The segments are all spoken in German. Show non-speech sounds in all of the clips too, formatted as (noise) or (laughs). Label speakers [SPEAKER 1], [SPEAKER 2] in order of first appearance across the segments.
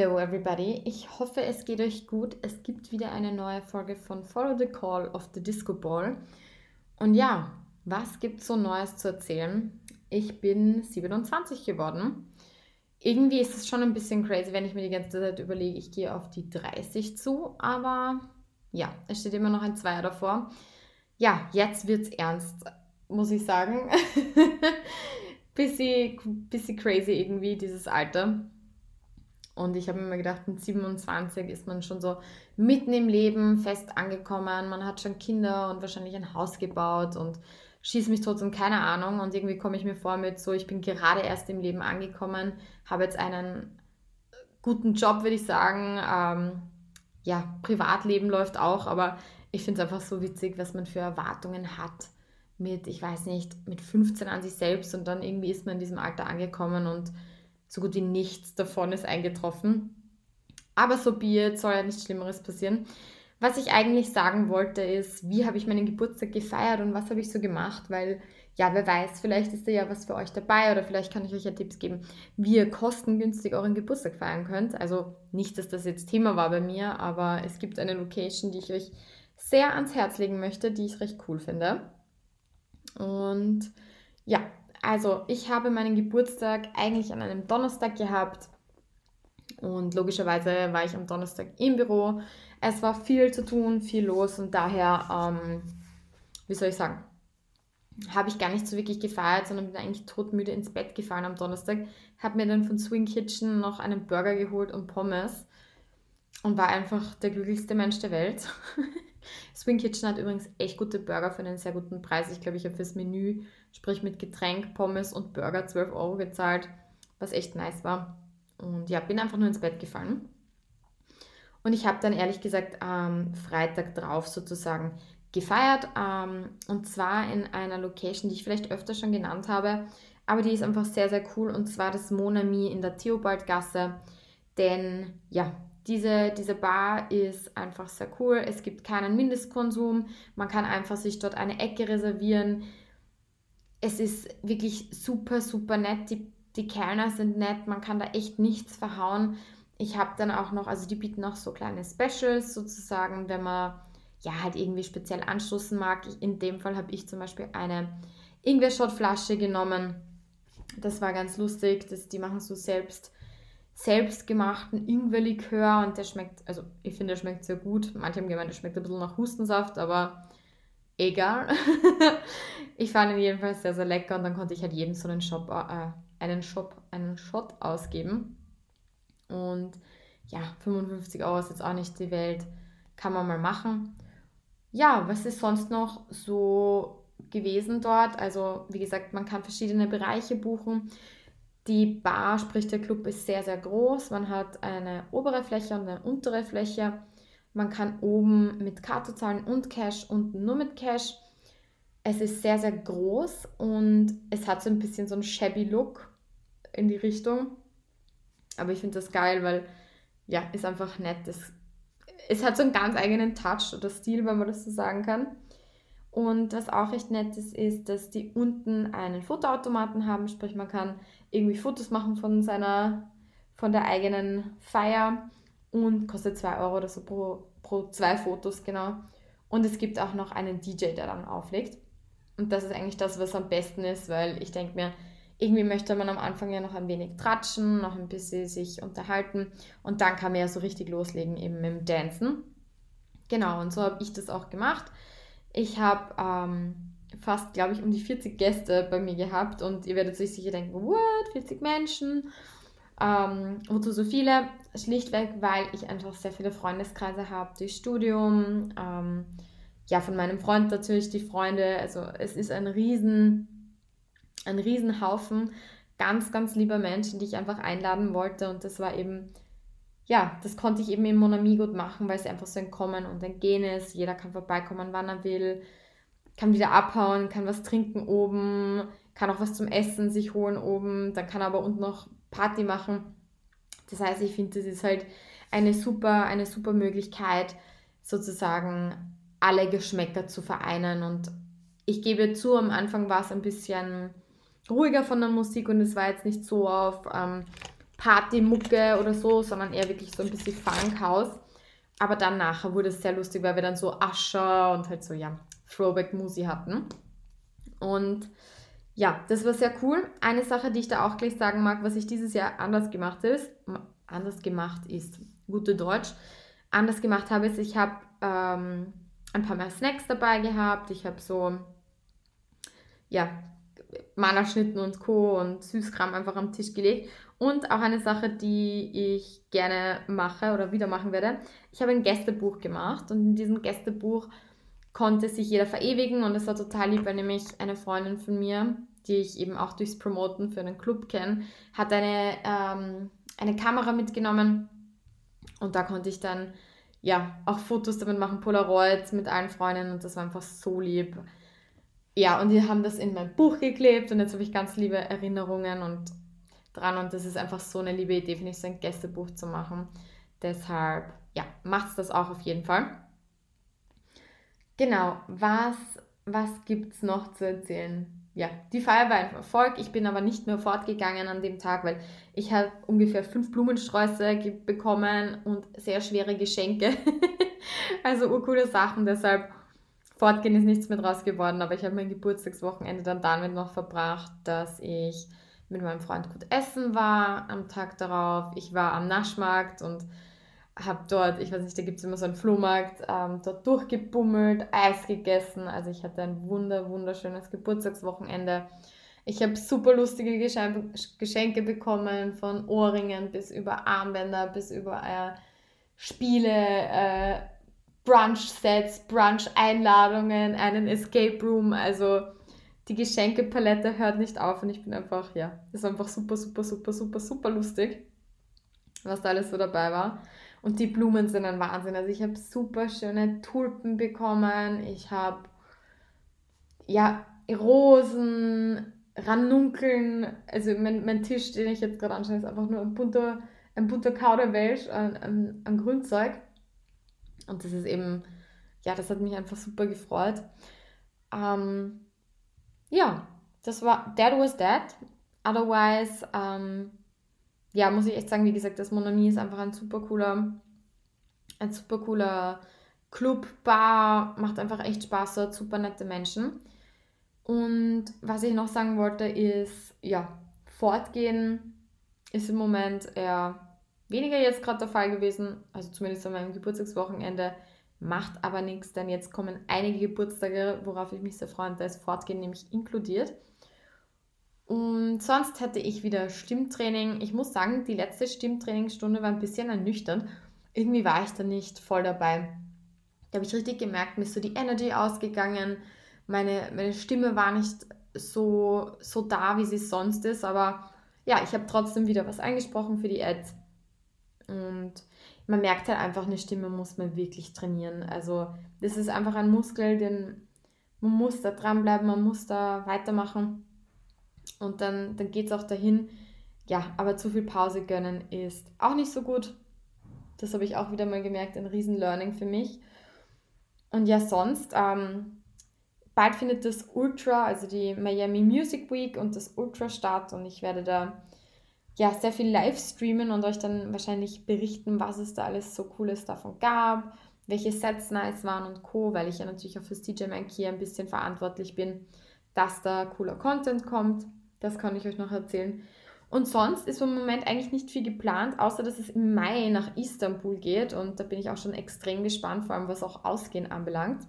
[SPEAKER 1] Hello everybody, ich hoffe es geht euch gut. Es gibt wieder eine neue Folge von Follow the Call of the Disco Ball. Und ja, was gibt es so Neues zu erzählen? Ich bin 27 geworden. Irgendwie ist es schon ein bisschen crazy, wenn ich mir die ganze Zeit überlege, ich gehe auf die 30 zu, aber ja, es steht immer noch ein Zweier davor. Ja, jetzt wird es ernst, muss ich sagen. (laughs) bisschen, bisschen crazy irgendwie, dieses Alter. Und ich habe mir immer gedacht, mit 27 ist man schon so mitten im Leben fest angekommen. Man hat schon Kinder und wahrscheinlich ein Haus gebaut und schießt mich trotzdem keine Ahnung. Und irgendwie komme ich mir vor mit so, ich bin gerade erst im Leben angekommen, habe jetzt einen guten Job, würde ich sagen. Ähm, ja, Privatleben läuft auch, aber ich finde es einfach so witzig, was man für Erwartungen hat mit, ich weiß nicht, mit 15 an sich selbst und dann irgendwie ist man in diesem Alter angekommen und so gut wie nichts davon ist eingetroffen. Aber so be soll ja nichts Schlimmeres passieren. Was ich eigentlich sagen wollte ist, wie habe ich meinen Geburtstag gefeiert und was habe ich so gemacht, weil ja, wer weiß, vielleicht ist da ja was für euch dabei oder vielleicht kann ich euch ja Tipps geben, wie ihr kostengünstig euren Geburtstag feiern könnt. Also nicht, dass das jetzt Thema war bei mir, aber es gibt eine Location, die ich euch sehr ans Herz legen möchte, die ich recht cool finde. Und ja, also ich habe meinen Geburtstag eigentlich an einem Donnerstag gehabt und logischerweise war ich am Donnerstag im Büro. Es war viel zu tun, viel los und daher, ähm, wie soll ich sagen, habe ich gar nicht so wirklich gefeiert, sondern bin eigentlich todmüde ins Bett gefallen am Donnerstag. Habe mir dann von Swing Kitchen noch einen Burger geholt und Pommes und war einfach der glücklichste Mensch der Welt. (laughs) Swing Kitchen hat übrigens echt gute Burger für einen sehr guten Preis. Ich glaube, ich habe fürs Menü, sprich mit Getränk, Pommes und Burger 12 Euro gezahlt, was echt nice war. Und ja, bin einfach nur ins Bett gefallen. Und ich habe dann ehrlich gesagt am Freitag drauf sozusagen gefeiert. Ähm, und zwar in einer Location, die ich vielleicht öfter schon genannt habe. Aber die ist einfach sehr, sehr cool. Und zwar das Monami in der Theobaldgasse. Denn ja, diese, diese Bar ist einfach sehr cool. Es gibt keinen Mindestkonsum. Man kann einfach sich dort eine Ecke reservieren. Es ist wirklich super, super nett. Die, die Kellner sind nett. Man kann da echt nichts verhauen. Ich habe dann auch noch, also die bieten auch so kleine Specials sozusagen, wenn man ja halt irgendwie speziell anstoßen mag. In dem Fall habe ich zum Beispiel eine Ingwer-Shot-Flasche genommen. Das war ganz lustig. Das, die machen so selbst selbstgemachten Ingwerlikör und der schmeckt, also ich finde, der schmeckt sehr gut. Manche haben gemeint, der schmeckt ein bisschen nach Hustensaft, aber egal. (laughs) ich fand ihn jedenfalls sehr, sehr lecker und dann konnte ich halt jedem so einen Shop, äh, einen Shop, einen Shot ausgeben. Und ja, 55 Euro ist jetzt auch nicht die Welt, kann man mal machen. Ja, was ist sonst noch so gewesen dort? Also, wie gesagt, man kann verschiedene Bereiche buchen. Die Bar, sprich der Club, ist sehr, sehr groß. Man hat eine obere Fläche und eine untere Fläche. Man kann oben mit Karte zahlen und Cash, unten nur mit Cash. Es ist sehr, sehr groß und es hat so ein bisschen so einen shabby Look in die Richtung. Aber ich finde das geil, weil ja, ist einfach nett. Es, es hat so einen ganz eigenen Touch oder Stil, wenn man das so sagen kann. Und was auch recht nett ist, ist, dass die unten einen Fotoautomaten haben, sprich man kann irgendwie Fotos machen von seiner, von der eigenen Feier und kostet 2 Euro oder so pro, pro zwei Fotos, genau. Und es gibt auch noch einen DJ, der dann auflegt. Und das ist eigentlich das, was am besten ist, weil ich denke mir, irgendwie möchte man am Anfang ja noch ein wenig tratschen, noch ein bisschen sich unterhalten und dann kann man ja so richtig loslegen eben mit dem Dancen. Genau, und so habe ich das auch gemacht. Ich habe ähm, fast, glaube ich, um die 40 Gäste bei mir gehabt und ihr werdet euch sicher denken, what, 40 Menschen? Ähm, wozu so viele? Schlichtweg, weil ich einfach sehr viele Freundeskreise habe durch Studium, ähm, ja, von meinem Freund natürlich die Freunde. Also es ist ein riesen, ein Riesenhaufen ganz, ganz lieber Menschen, die ich einfach einladen wollte und das war eben ja, das konnte ich eben im Monami gut machen, weil es einfach so ein Kommen und ein Gehen ist. Jeder kann vorbeikommen, wann er will, kann wieder abhauen, kann was trinken oben, kann auch was zum Essen sich holen oben, dann kann er aber unten noch Party machen. Das heißt, ich finde, das ist halt eine super, eine super Möglichkeit, sozusagen alle Geschmäcker zu vereinen. Und ich gebe zu, am Anfang war es ein bisschen ruhiger von der Musik und es war jetzt nicht so auf ähm, Partymucke oder so, sondern eher wirklich so ein bisschen Funkhaus. Aber dann nachher wurde es sehr lustig, weil wir dann so Ascher und halt so, ja, Throwback-Musi hatten. Und ja, das war sehr cool. Eine Sache, die ich da auch gleich sagen mag, was ich dieses Jahr anders gemacht ist, anders gemacht ist, gute Deutsch, anders gemacht habe, ist, ich habe ähm, ein paar mehr Snacks dabei gehabt. Ich habe so, ja, Malerschnitten und Co. und Süßkram einfach am Tisch gelegt. Und auch eine Sache, die ich gerne mache oder wieder machen werde. Ich habe ein Gästebuch gemacht und in diesem Gästebuch konnte sich jeder verewigen und es war total lieb, weil nämlich eine Freundin von mir, die ich eben auch durchs Promoten für einen Club kenne, hat eine, ähm, eine Kamera mitgenommen und da konnte ich dann ja auch Fotos damit machen, Polaroids mit allen Freunden und das war einfach so lieb. Ja, und die haben das in mein Buch geklebt und jetzt habe ich ganz liebe Erinnerungen und dran und das ist einfach so eine liebe Idee, finde ich, so ein Gästebuch zu machen. Deshalb, ja, macht das auch auf jeden Fall. Genau, was, was gibt es noch zu erzählen? Ja, die Feier war ein Erfolg. Ich bin aber nicht mehr fortgegangen an dem Tag, weil ich habe ungefähr fünf Blumensträuße bekommen und sehr schwere Geschenke. (laughs) also urcoole Sachen. Deshalb fortgehen ist nichts mehr draus geworden. Aber ich habe mein Geburtstagswochenende dann damit noch verbracht, dass ich mit meinem Freund gut essen war am Tag darauf. Ich war am Naschmarkt und habe dort, ich weiß nicht, da gibt es immer so einen Flohmarkt, ähm, dort durchgebummelt, Eis gegessen. Also ich hatte ein wunder, wunderschönes Geburtstagswochenende. Ich habe super lustige Geschenke bekommen, von Ohrringen bis über Armbänder, bis über äh, Spiele, äh, Brunch-Sets, Brunch-Einladungen, einen Escape Room. Also die Geschenkepalette hört nicht auf und ich bin einfach, ja, das ist einfach super, super, super, super, super lustig, was da alles so dabei war. Und die Blumen sind ein Wahnsinn. Also ich habe super schöne Tulpen bekommen. Ich habe ja Rosen, Ranunkeln. Also mein, mein Tisch, den ich jetzt gerade anschaue, ist einfach nur ein bunter, ein bunter Kauderwelsch an, an, an Grünzeug. Und das ist eben, ja, das hat mich einfach super gefreut. Ähm, ja, das war That Was That. Otherwise, ähm, ja, muss ich echt sagen, wie gesagt, das Monami ist einfach ein super cooler, ein super cooler Club, Bar, macht einfach echt Spaß, dort super nette Menschen. Und was ich noch sagen wollte, ist, ja, fortgehen ist im Moment eher weniger jetzt gerade der Fall gewesen, also zumindest an meinem Geburtstagswochenende, macht aber nichts, denn jetzt kommen einige Geburtstage, worauf ich mich sehr freue, und da ist Fortgehen nämlich inkludiert. Und sonst hatte ich wieder Stimmtraining. Ich muss sagen, die letzte Stimmtrainingsstunde war ein bisschen ernüchternd. Irgendwie war ich da nicht voll dabei. Da habe ich richtig gemerkt, mir ist so die Energy ausgegangen. Meine, meine Stimme war nicht so, so da, wie sie sonst ist. Aber ja, ich habe trotzdem wieder was eingesprochen für die Ads. Und man merkt halt einfach, eine Stimme muss man wirklich trainieren. Also das ist einfach ein Muskel, den man muss da dranbleiben, man muss da weitermachen. Und dann, dann geht es auch dahin. Ja, aber zu viel Pause gönnen ist auch nicht so gut. Das habe ich auch wieder mal gemerkt, ein Riesen-Learning für mich. Und ja, sonst, ähm, bald findet das Ultra, also die Miami Music Week und das Ultra statt und ich werde da ja sehr viel live streamen und euch dann wahrscheinlich berichten, was es da alles so Cooles davon gab, welche Sets nice waren und Co., weil ich ja natürlich auch fürs DJ Mankey ein bisschen verantwortlich bin, dass da cooler Content kommt. Das kann ich euch noch erzählen. Und sonst ist im Moment eigentlich nicht viel geplant, außer dass es im Mai nach Istanbul geht. Und da bin ich auch schon extrem gespannt, vor allem was auch Ausgehen anbelangt.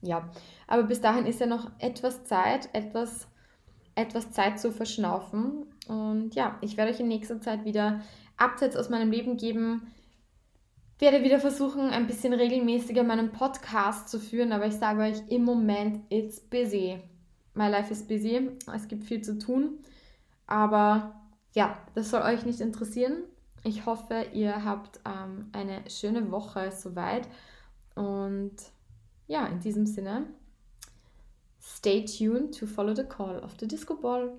[SPEAKER 1] Ja, aber bis dahin ist ja noch etwas Zeit, etwas, etwas Zeit zu verschnaufen. Und ja, ich werde euch in nächster Zeit wieder Updates aus meinem Leben geben. Werde wieder versuchen, ein bisschen regelmäßiger meinen Podcast zu führen, aber ich sage euch, im Moment it's busy. My life is busy. Es gibt viel zu tun. Aber ja, das soll euch nicht interessieren. Ich hoffe, ihr habt ähm, eine schöne Woche soweit. Und ja, in diesem Sinne, stay tuned to follow the call of the Disco Ball.